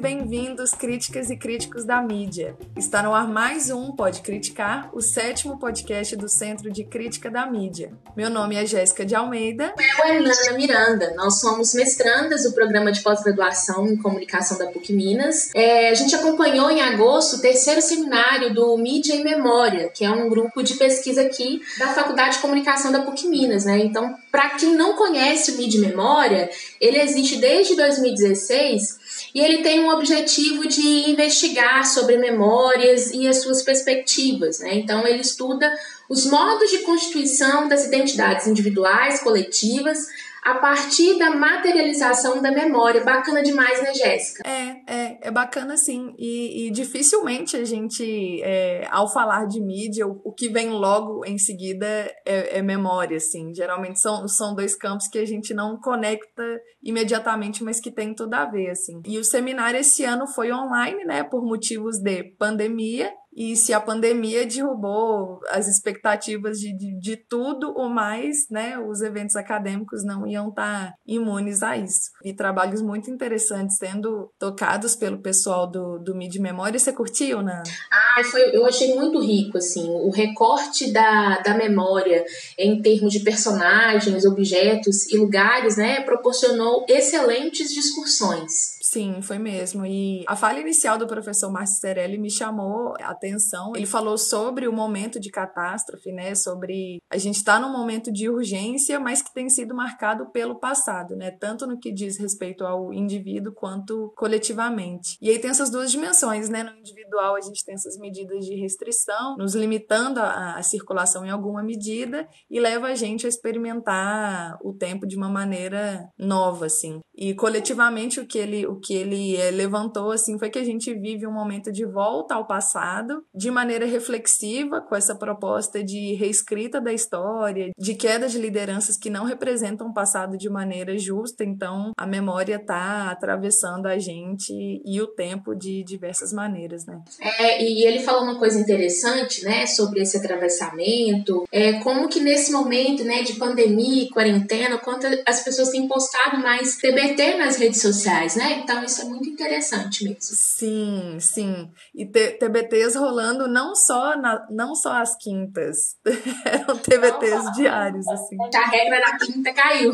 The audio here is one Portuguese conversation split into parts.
E bem-vindos, críticas e críticos da mídia. Está no ar mais um Pode Criticar, o sétimo podcast do Centro de Crítica da Mídia. Meu nome é Jéssica de Almeida. Eu é Nana Miranda. Nós somos mestrandas do programa de pós-graduação em comunicação da PUC Minas. É, a gente acompanhou em agosto o terceiro seminário do Mídia em Memória, que é um grupo de pesquisa aqui da Faculdade de Comunicação da PUC Minas, né? Então, para quem não conhece o Mídia em Memória, ele existe desde 2016 e ele tem um objetivo de investigar sobre memórias e as suas perspectivas. Né? Então, ele estuda os modos de constituição das identidades individuais, coletivas, a partir da materialização da memória. Bacana demais, né, Jéssica? É, é, é bacana sim. E, e dificilmente a gente, é, ao falar de mídia, o, o, que vem logo em seguida é, é, memória, assim. Geralmente são, são dois campos que a gente não conecta imediatamente, mas que tem tudo a ver, assim. E o seminário esse ano foi online, né, por motivos de pandemia, e se a pandemia derrubou as expectativas de, de, de tudo, ou mais, né, os eventos acadêmicos não iam estar tá imunes a isso. E trabalhos muito interessantes sendo tocados pelo pessoal do, do Mid Memória. Você curtiu, Nana? Ah, foi, eu achei muito rico, assim, o recorte da, da memória em termos de personagens, objetos e lugares, né, proporcionou excelentes discussões. Sim, foi mesmo. E a fala inicial do professor Márcio me chamou a atenção. Ele falou sobre o momento de catástrofe, né? Sobre a gente estar tá num momento de urgência, mas que tem sido marcado pelo passado, né? Tanto no que diz respeito ao indivíduo quanto coletivamente. E aí tem essas duas dimensões, né? No individual a gente tem essas medidas de restrição, nos limitando a, a circulação em alguma medida e leva a gente a experimentar o tempo de uma maneira nova, assim. E coletivamente o que ele o que ele é, levantou assim foi que a gente vive um momento de volta ao passado, de maneira reflexiva, com essa proposta de reescrita da história, de queda de lideranças que não representam o passado de maneira justa. Então, a memória está atravessando a gente e o tempo de diversas maneiras, né? É, e ele falou uma coisa interessante, né, sobre esse atravessamento, é como que nesse momento, né, de pandemia, quarentena, quanto as pessoas têm postado mais TBT nas redes sociais, né? Então isso é muito interessante mesmo. Sim, sim. E TBTs rolando não só, na, não só às quintas, eram TBTs não, diários, assim. A regra da quinta caiu.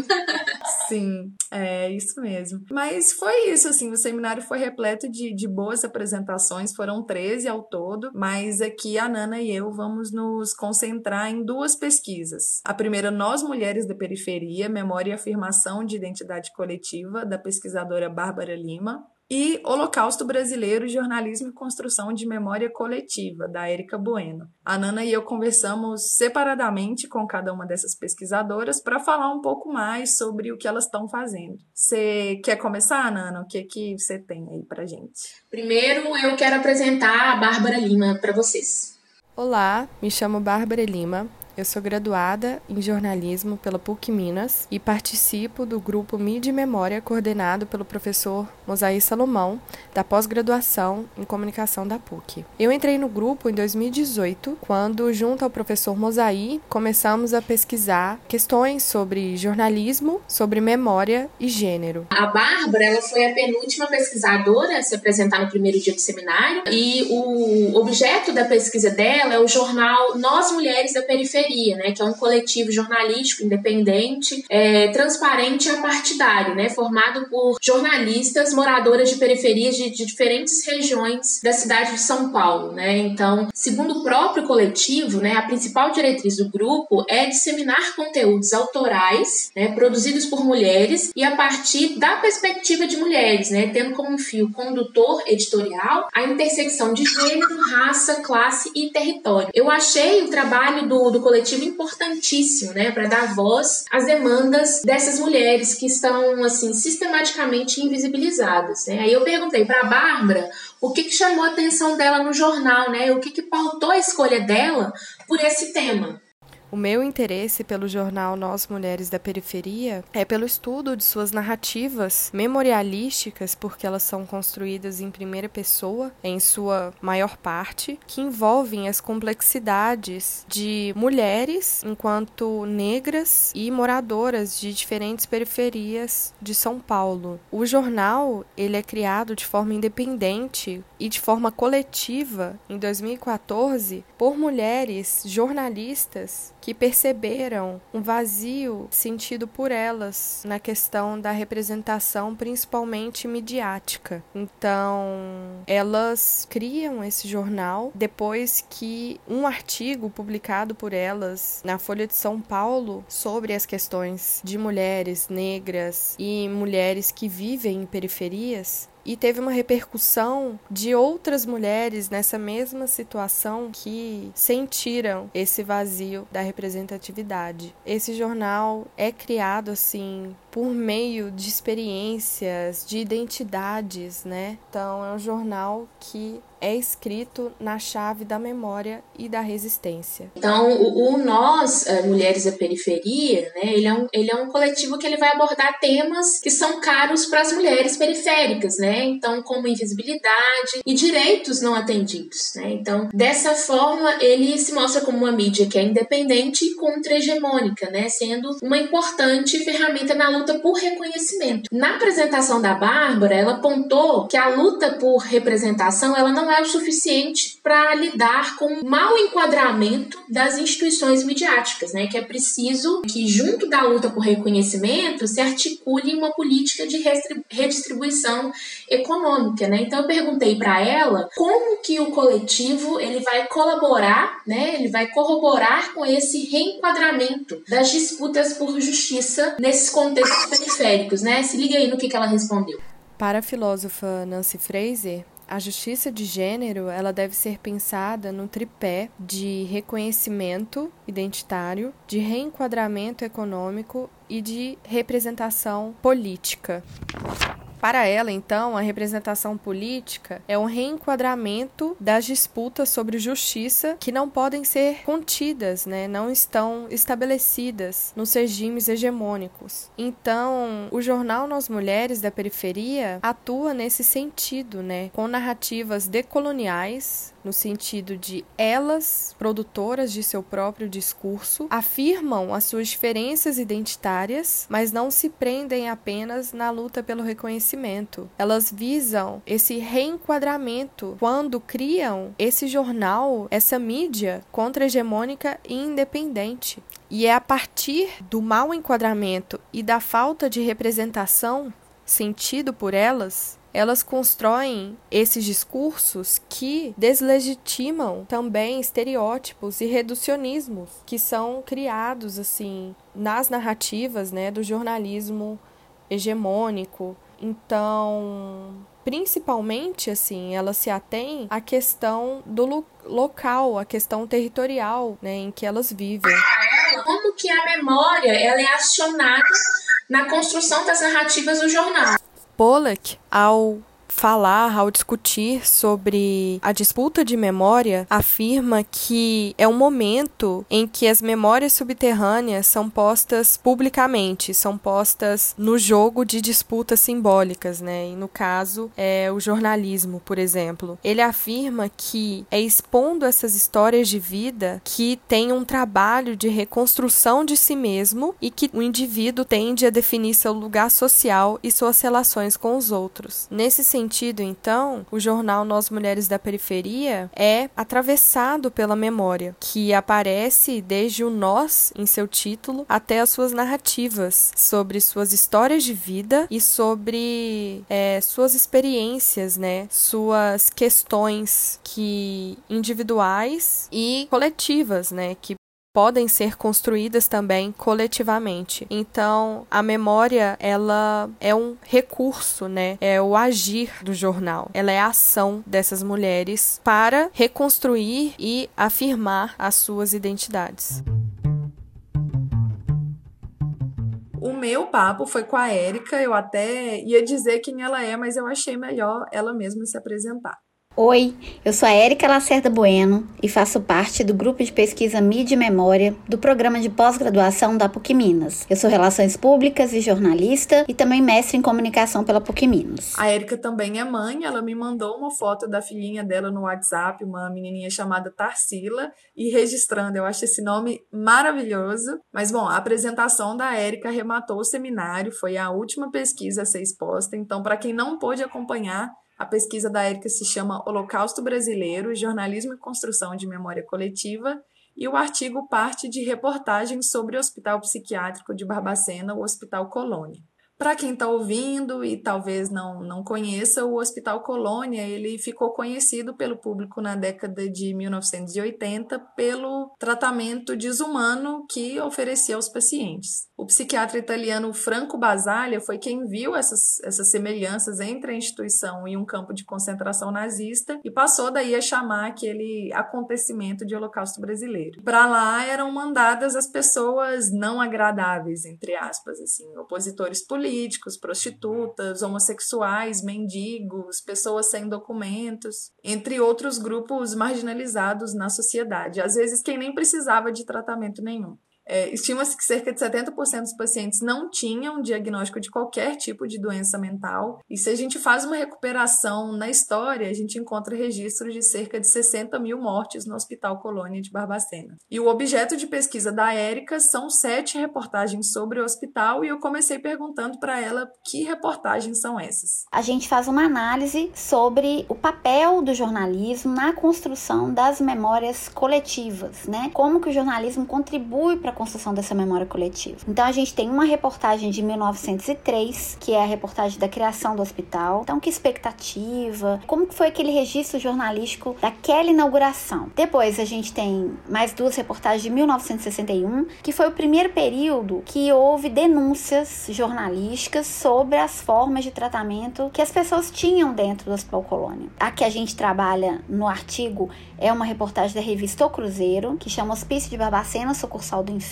sim, é isso mesmo. Mas foi isso, assim, o seminário foi repleto de, de boas apresentações, foram 13 ao todo, mas aqui a Nana e eu vamos nos concentrar em duas pesquisas. A primeira, Nós Mulheres da Periferia, Memória e Afirmação de Identidade Coletiva, da pesquisadora Bárbara Lima, e Holocausto Brasileiro, Jornalismo e Construção de Memória Coletiva, da Érica Bueno. A Nana e eu conversamos separadamente com cada uma dessas pesquisadoras para falar um pouco mais sobre o que elas estão fazendo. Você quer começar, Nana? O que que você tem aí para gente? Primeiro, eu quero apresentar a Bárbara Lima para vocês. Olá, me chamo Bárbara Lima, eu sou graduada em jornalismo pela PUC Minas e participo do grupo Mídia e Memória coordenado pelo professor Mosaí Salomão, da pós-graduação em comunicação da PUC. Eu entrei no grupo em 2018, quando, junto ao professor Mosaí, começamos a pesquisar questões sobre jornalismo, sobre memória e gênero. A Bárbara ela foi a penúltima pesquisadora a se apresentar no primeiro dia do seminário e o objeto da pesquisa dela é o jornal Nós Mulheres da Periferia Periferia, né, que é um coletivo jornalístico independente, é, transparente e apartidário, né, formado por jornalistas moradoras de periferias de, de diferentes regiões da cidade de São Paulo. Né. Então, segundo o próprio coletivo, né, a principal diretriz do grupo é disseminar conteúdos autorais né, produzidos por mulheres e a partir da perspectiva de mulheres, né, tendo como fio condutor editorial a intersecção de gênero, raça, classe e território. Eu achei o trabalho do, do coletivo coletivo importantíssimo, né, para dar voz às demandas dessas mulheres que estão assim sistematicamente invisibilizadas, né? Aí eu perguntei para a Bárbara o que, que chamou a atenção dela no jornal, né? O que, que pautou a escolha dela por esse tema. O meu interesse pelo jornal Nós Mulheres da Periferia é pelo estudo de suas narrativas memorialísticas, porque elas são construídas em primeira pessoa, em sua maior parte, que envolvem as complexidades de mulheres enquanto negras e moradoras de diferentes periferias de São Paulo. O jornal, ele é criado de forma independente e de forma coletiva em 2014 por mulheres jornalistas que perceberam um vazio sentido por elas na questão da representação, principalmente midiática. Então, elas criam esse jornal depois que um artigo publicado por elas na Folha de São Paulo sobre as questões de mulheres negras e mulheres que vivem em periferias e teve uma repercussão de outras mulheres nessa mesma situação que sentiram esse vazio da representatividade. Esse jornal é criado assim por meio de experiências, de identidades, né? Então é um jornal que é escrito na chave da memória e da resistência. Então, o, o Nós, é, Mulheres da Periferia, né, ele é, um, ele é um coletivo que ele vai abordar temas que são caros para as mulheres periféricas, né? Então, como invisibilidade e direitos não atendidos, né? Então, dessa forma, ele se mostra como uma mídia que é independente e contra-hegemônica, né? Sendo uma importante ferramenta na luta por reconhecimento. Na apresentação da Bárbara, ela apontou que a luta por representação ela não é o suficiente para lidar com o mau enquadramento das instituições midiáticas, né? Que é preciso que, junto da luta por reconhecimento, se articule uma política de redistribuição econômica, né? Então eu perguntei para ela como que o coletivo ele vai colaborar, né? Ele vai corroborar com esse reenquadramento das disputas por justiça nesses contextos periféricos, né? Se liga aí no que, que ela respondeu. Para a filósofa Nancy Fraser, a justiça de gênero ela deve ser pensada no tripé de reconhecimento identitário, de reenquadramento econômico e de representação política. Para ela, então, a representação política é um reenquadramento das disputas sobre justiça que não podem ser contidas, né? não estão estabelecidas nos regimes hegemônicos. Então, o jornal Nós Mulheres da Periferia atua nesse sentido, né? com narrativas decoloniais, no sentido de elas, produtoras de seu próprio discurso, afirmam as suas diferenças identitárias, mas não se prendem apenas na luta pelo reconhecimento. Elas visam esse reenquadramento quando criam esse jornal, essa mídia contra-hegemônica e independente. E é a partir do mau enquadramento e da falta de representação sentido por elas elas constroem esses discursos que deslegitimam também estereótipos e reducionismos que são criados assim nas narrativas, né, do jornalismo hegemônico. Então, principalmente assim, ela se atém à questão do lo local, à questão territorial, né, em que elas vivem. Como que a memória ela é acionada na construção das narrativas do jornal? Pollack, ao falar, ao discutir sobre a disputa de memória, afirma que é um momento em que as memórias subterrâneas são postas publicamente, são postas no jogo de disputas simbólicas, né? E no caso, é o jornalismo, por exemplo. Ele afirma que é expondo essas histórias de vida que tem um trabalho de reconstrução de si mesmo e que o indivíduo tende a definir seu lugar social e suas relações com os outros. Nesse sentido, então, o jornal Nós Mulheres da Periferia é atravessado pela memória, que aparece desde o nós em seu título até as suas narrativas sobre suas histórias de vida e sobre é, suas experiências, né? Suas questões que individuais e coletivas, né? Que podem ser construídas também coletivamente. Então, a memória, ela é um recurso, né? É o agir do jornal. Ela é a ação dessas mulheres para reconstruir e afirmar as suas identidades. O meu papo foi com a Érica, eu até ia dizer quem ela é, mas eu achei melhor ela mesma se apresentar. Oi, eu sou a Érica Lacerda Bueno e faço parte do grupo de pesquisa Mídia e Memória do programa de pós-graduação da PUC Minas. Eu sou Relações Públicas e jornalista e também mestre em comunicação pela PUC Minas. A Érica também é mãe, ela me mandou uma foto da filhinha dela no WhatsApp, uma menininha chamada Tarsila, e registrando, eu acho esse nome maravilhoso. Mas bom, a apresentação da Érica arrematou o seminário, foi a última pesquisa a ser exposta, então para quem não pôde acompanhar, a pesquisa da Érica se chama Holocausto Brasileiro, Jornalismo e Construção de Memória Coletiva, e o artigo parte de reportagens sobre o Hospital Psiquiátrico de Barbacena, o Hospital Colônia. Para quem está ouvindo e talvez não, não conheça, o Hospital Colônia ele ficou conhecido pelo público na década de 1980 pelo tratamento desumano que oferecia aos pacientes. O psiquiatra italiano Franco Basaglia foi quem viu essas, essas semelhanças entre a instituição e um campo de concentração nazista e passou daí a chamar aquele acontecimento de Holocausto brasileiro. Para lá eram mandadas as pessoas não agradáveis, entre aspas, assim, opositores políticos políticos, prostitutas, homossexuais, mendigos, pessoas sem documentos, entre outros grupos marginalizados na sociedade, às vezes quem nem precisava de tratamento nenhum. É, Estima-se que cerca de 70% dos pacientes não tinham diagnóstico de qualquer tipo de doença mental. E se a gente faz uma recuperação na história, a gente encontra registros de cerca de 60 mil mortes no Hospital Colônia de Barbacena. E o objeto de pesquisa da Érica são sete reportagens sobre o hospital, e eu comecei perguntando para ela que reportagens são essas. A gente faz uma análise sobre o papel do jornalismo na construção das memórias coletivas, né? Como que o jornalismo contribui para construção dessa memória coletiva. Então a gente tem uma reportagem de 1903, que é a reportagem da criação do hospital. Então que expectativa, como foi aquele registro jornalístico daquela inauguração. Depois a gente tem mais duas reportagens de 1961, que foi o primeiro período que houve denúncias jornalísticas sobre as formas de tratamento que as pessoas tinham dentro do Hospital Colônia. A que a gente trabalha no artigo é uma reportagem da revista O Cruzeiro, que chama Hospício de Barbacena, Sucursal do Inferno,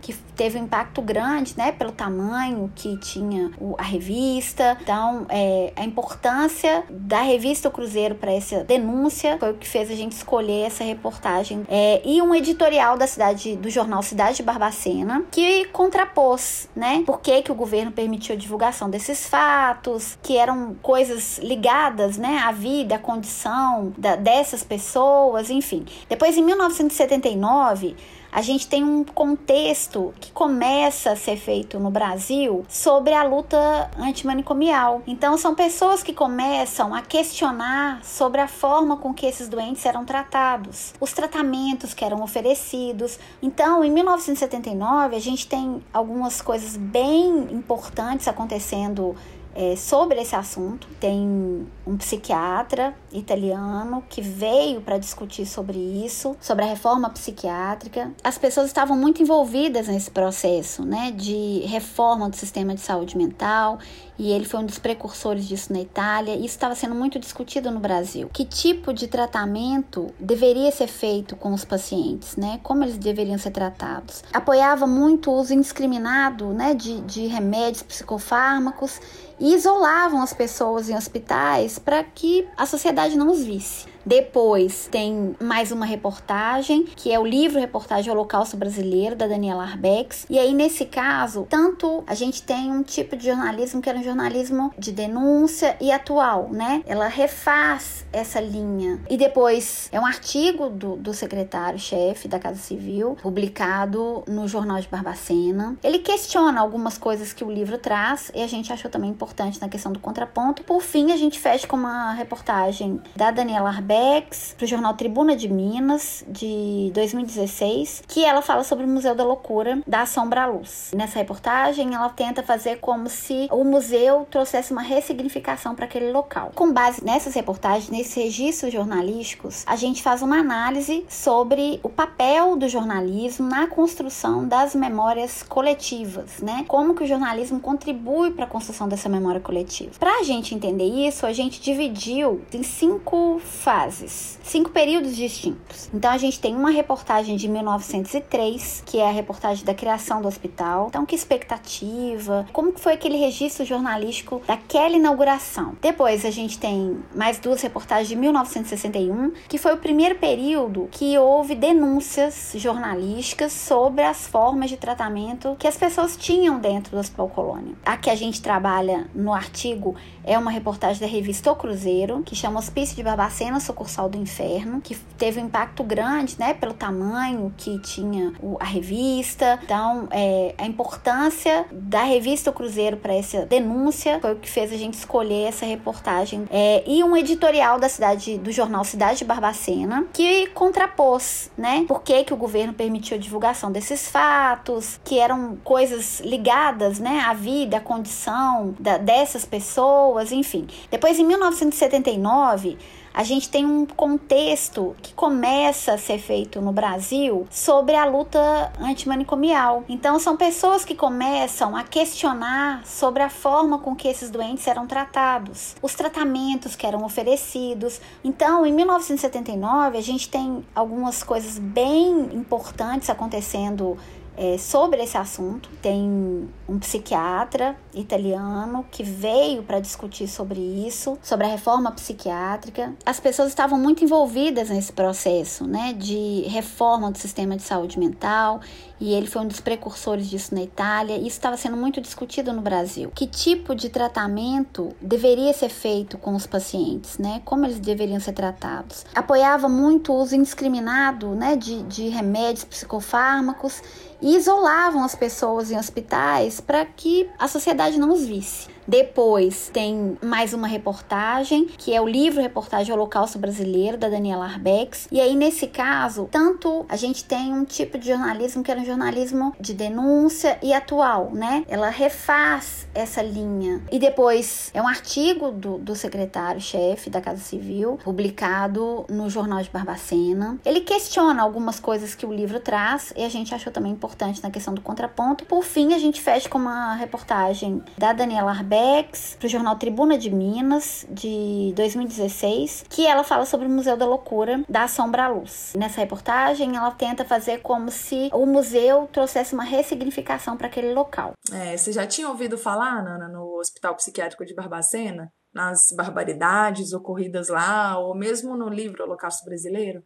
que teve um impacto grande, né, pelo tamanho que tinha a revista. Então, é, a importância da revista O Cruzeiro para essa denúncia foi o que fez a gente escolher essa reportagem. É, e um editorial da cidade, do jornal Cidade de Barbacena, que contrapôs, né, por que, que o governo permitiu a divulgação desses fatos, que eram coisas ligadas, né, à vida, à condição da, dessas pessoas, enfim. Depois, em 1979, a gente tem um contexto que começa a ser feito no Brasil sobre a luta antimanicomial. Então, são pessoas que começam a questionar sobre a forma com que esses doentes eram tratados, os tratamentos que eram oferecidos. Então, em 1979, a gente tem algumas coisas bem importantes acontecendo é, sobre esse assunto. Tem um psiquiatra italiano que veio para discutir sobre isso, sobre a reforma psiquiátrica. As pessoas estavam muito envolvidas nesse processo, né, de reforma do sistema de saúde mental, e ele foi um dos precursores disso na Itália. Isso estava sendo muito discutido no Brasil. Que tipo de tratamento deveria ser feito com os pacientes, né? Como eles deveriam ser tratados? Apoiava muito o uso indiscriminado, né, de, de remédios, psicofármacos e isolavam as pessoas em hospitais para que a sociedade não os visse. Depois tem mais uma reportagem, que é o livro Reportagem Holocausto Brasileiro, da Daniela Arbex. E aí, nesse caso, tanto a gente tem um tipo de jornalismo que era um jornalismo de denúncia e atual, né? Ela refaz essa linha. E depois é um artigo do, do secretário-chefe da Casa Civil, publicado no Jornal de Barbacena. Ele questiona algumas coisas que o livro traz e a gente achou também importante na questão do contraponto. Por fim, a gente fecha com uma reportagem da Daniela Arbex Arbex, para o jornal Tribuna de Minas, de 2016, que ela fala sobre o Museu da Loucura da Sombra à Luz. Nessa reportagem, ela tenta fazer como se o museu trouxesse uma ressignificação para aquele local. Com base nessas reportagens, nesses registros jornalísticos, a gente faz uma análise sobre o papel do jornalismo na construção das memórias coletivas, né? Como que o jornalismo contribui para a construção dessa memória coletiva. Para a gente entender isso, a gente dividiu em cinco fases, cinco períodos distintos. Então a gente tem uma reportagem de 1903, que é a reportagem da criação do hospital. Então que expectativa, como foi aquele registro jornalístico daquela inauguração. Depois a gente tem mais duas reportagens de 1961, que foi o primeiro período que houve denúncias jornalísticas sobre as formas de tratamento que as pessoas tinham dentro do Hospital Colônia. A que a gente trabalha no artigo é uma reportagem da revista O Cruzeiro, que chama Hospício de Barbacena, Sucursal do Inferno, que teve um impacto grande, né, pelo tamanho que tinha a revista. Então, é, a importância da revista O Cruzeiro para essa denúncia foi o que fez a gente escolher essa reportagem. É, e um editorial da cidade, do jornal Cidade de Barbacena, que contrapôs, né, por que, que o governo permitiu a divulgação desses fatos, que eram coisas ligadas, né, à vida, à condição da, dessas pessoas enfim. Depois, em 1979, a gente tem um contexto que começa a ser feito no Brasil sobre a luta antimanicomial. Então, são pessoas que começam a questionar sobre a forma com que esses doentes eram tratados, os tratamentos que eram oferecidos. Então, em 1979, a gente tem algumas coisas bem importantes acontecendo é, sobre esse assunto. Tem um psiquiatra italiano que veio para discutir sobre isso, sobre a reforma psiquiátrica. As pessoas estavam muito envolvidas nesse processo, né, de reforma do sistema de saúde mental, e ele foi um dos precursores disso na Itália. Isso estava sendo muito discutido no Brasil. Que tipo de tratamento deveria ser feito com os pacientes, né? Como eles deveriam ser tratados? Apoiava muito o uso indiscriminado, né, de, de remédios, psicofármacos e isolavam as pessoas em hospitais para que a sociedade não os visse. Depois tem mais uma reportagem, que é o livro Reportagem Holocausto Brasileiro, da Daniela Arbex. E aí, nesse caso, tanto a gente tem um tipo de jornalismo que era um jornalismo de denúncia e atual, né? Ela refaz essa linha. E depois é um artigo do, do secretário-chefe da Casa Civil, publicado no Jornal de Barbacena. Ele questiona algumas coisas que o livro traz e a gente achou também importante na questão do contraponto. Por fim, a gente fecha com uma reportagem da Daniela Arbex para o jornal Tribuna de Minas, de 2016, que ela fala sobre o Museu da Loucura da Sombra à Luz. Nessa reportagem, ela tenta fazer como se o museu trouxesse uma ressignificação para aquele local. É, você já tinha ouvido falar, Nana, no Hospital Psiquiátrico de Barbacena? Nas barbaridades ocorridas lá, ou mesmo no livro Holocausto Brasileiro?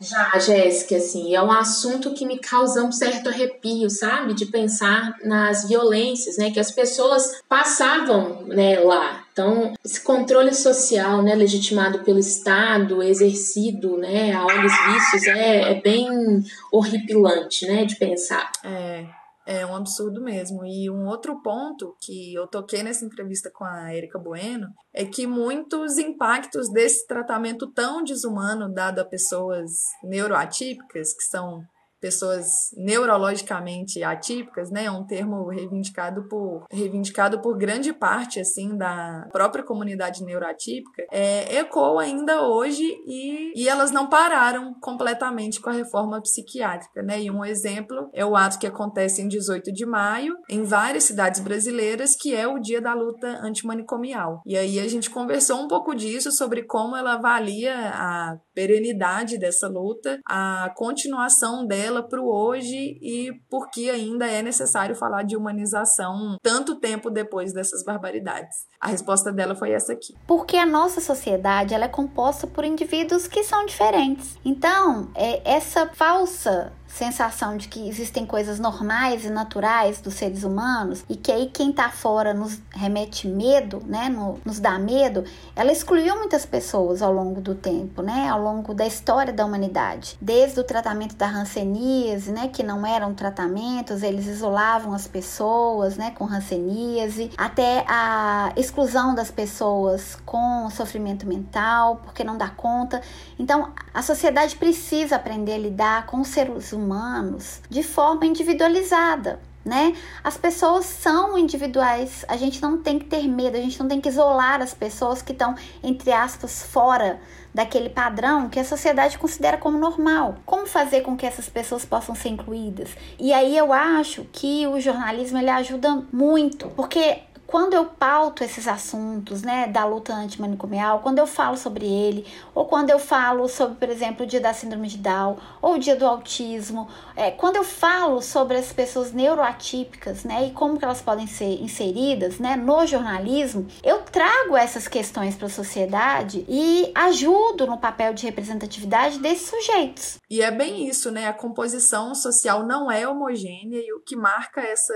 Já, Jéssica, assim, é um assunto que me causa um certo arrepio, sabe? De pensar nas violências, né, que as pessoas passavam, né, lá. Então, esse controle social, né, legitimado pelo Estado, exercido, né, a olhos vistos, é, é bem horripilante, né, de pensar. É. É um absurdo mesmo. E um outro ponto que eu toquei nessa entrevista com a Erika Bueno é que muitos impactos desse tratamento tão desumano dado a pessoas neuroatípicas, que são pessoas neurologicamente atípicas, né, é um termo reivindicado por reivindicado por grande parte assim da própria comunidade neuroatípica, é, ecoa ainda hoje e, e elas não pararam completamente com a reforma psiquiátrica, né? E um exemplo é o ato que acontece em 18 de maio em várias cidades brasileiras, que é o Dia da Luta Antimanicomial. E aí a gente conversou um pouco disso sobre como ela avalia a perenidade dessa luta, a continuação dela para o hoje e por que ainda é necessário falar de humanização tanto tempo depois dessas barbaridades. A resposta dela foi essa aqui. Porque a nossa sociedade ela é composta por indivíduos que são diferentes. Então, é essa falsa sensação de que existem coisas normais e naturais dos seres humanos e que aí quem tá fora nos remete medo, né, no, nos dá medo, ela excluiu muitas pessoas ao longo do tempo, né, ao longo da história da humanidade. Desde o tratamento da hanseníase, né, que não eram tratamentos, eles isolavam as pessoas, né, com hanseníase, até a exclusão das pessoas com sofrimento mental, porque não dá conta. Então, a sociedade precisa aprender a lidar com os seres humanos de forma individualizada. Né? As pessoas são individuais, a gente não tem que ter medo, a gente não tem que isolar as pessoas que estão, entre aspas, fora daquele padrão que a sociedade considera como normal. Como fazer com que essas pessoas possam ser incluídas? E aí eu acho que o jornalismo ele ajuda muito, porque quando eu pauto esses assuntos, né, da luta antimanicomial, quando eu falo sobre ele, ou quando eu falo sobre, por exemplo, o dia da síndrome de Down, ou o dia do autismo, é, quando eu falo sobre as pessoas neuroatípicas, né, e como que elas podem ser inseridas, né, no jornalismo, eu trago essas questões para a sociedade e ajudo no papel de representatividade desses sujeitos. E é bem isso, né? A composição social não é homogênea e o que marca essa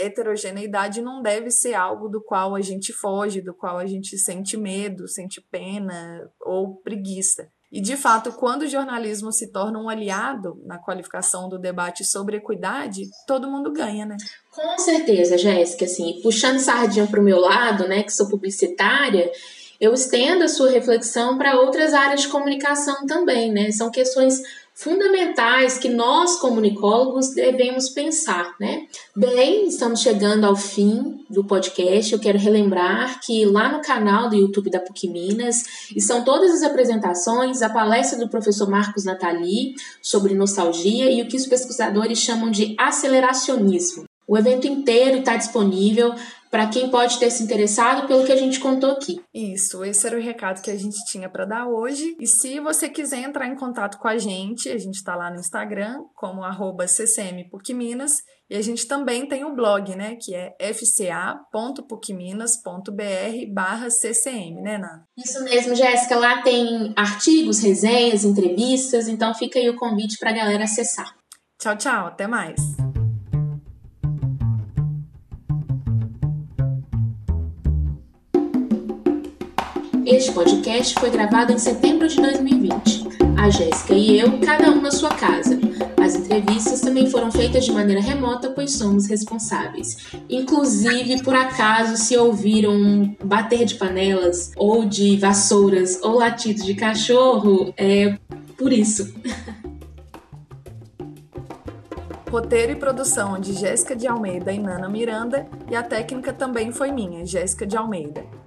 heterogeneidade não deve ser algo do qual a gente foge, do qual a gente sente medo, sente pena ou preguiça. E, de fato, quando o jornalismo se torna um aliado na qualificação do debate sobre equidade, todo mundo ganha, né? Com certeza, Jéssica. Assim, puxando sardinha para o meu lado, né, que sou publicitária, eu estendo a sua reflexão para outras áreas de comunicação também, né? São questões fundamentais que nós comunicólogos devemos pensar, né? Bem, estamos chegando ao fim do podcast. Eu quero relembrar que lá no canal do YouTube da PUC Minas estão todas as apresentações, a palestra do professor Marcos Natali sobre nostalgia e o que os pesquisadores chamam de aceleracionismo. O evento inteiro está disponível para quem pode ter se interessado pelo que a gente contou aqui. Isso, esse era o recado que a gente tinha para dar hoje. E se você quiser entrar em contato com a gente, a gente está lá no Instagram como ccmpucminas e a gente também tem o blog, né, que é fca.pucminas.br barra ccm, né, Nana? Isso mesmo, Jéssica. Lá tem artigos, resenhas, entrevistas, então fica aí o convite para a galera acessar. Tchau, tchau. Até mais. Este podcast foi gravado em setembro de 2020. A Jéssica e eu, cada um na sua casa. As entrevistas também foram feitas de maneira remota, pois somos responsáveis. Inclusive, por acaso, se ouviram bater de panelas, ou de vassouras, ou latidos de cachorro, é por isso. Roteiro e produção de Jéssica de Almeida e Nana Miranda, e a técnica também foi minha, Jéssica de Almeida.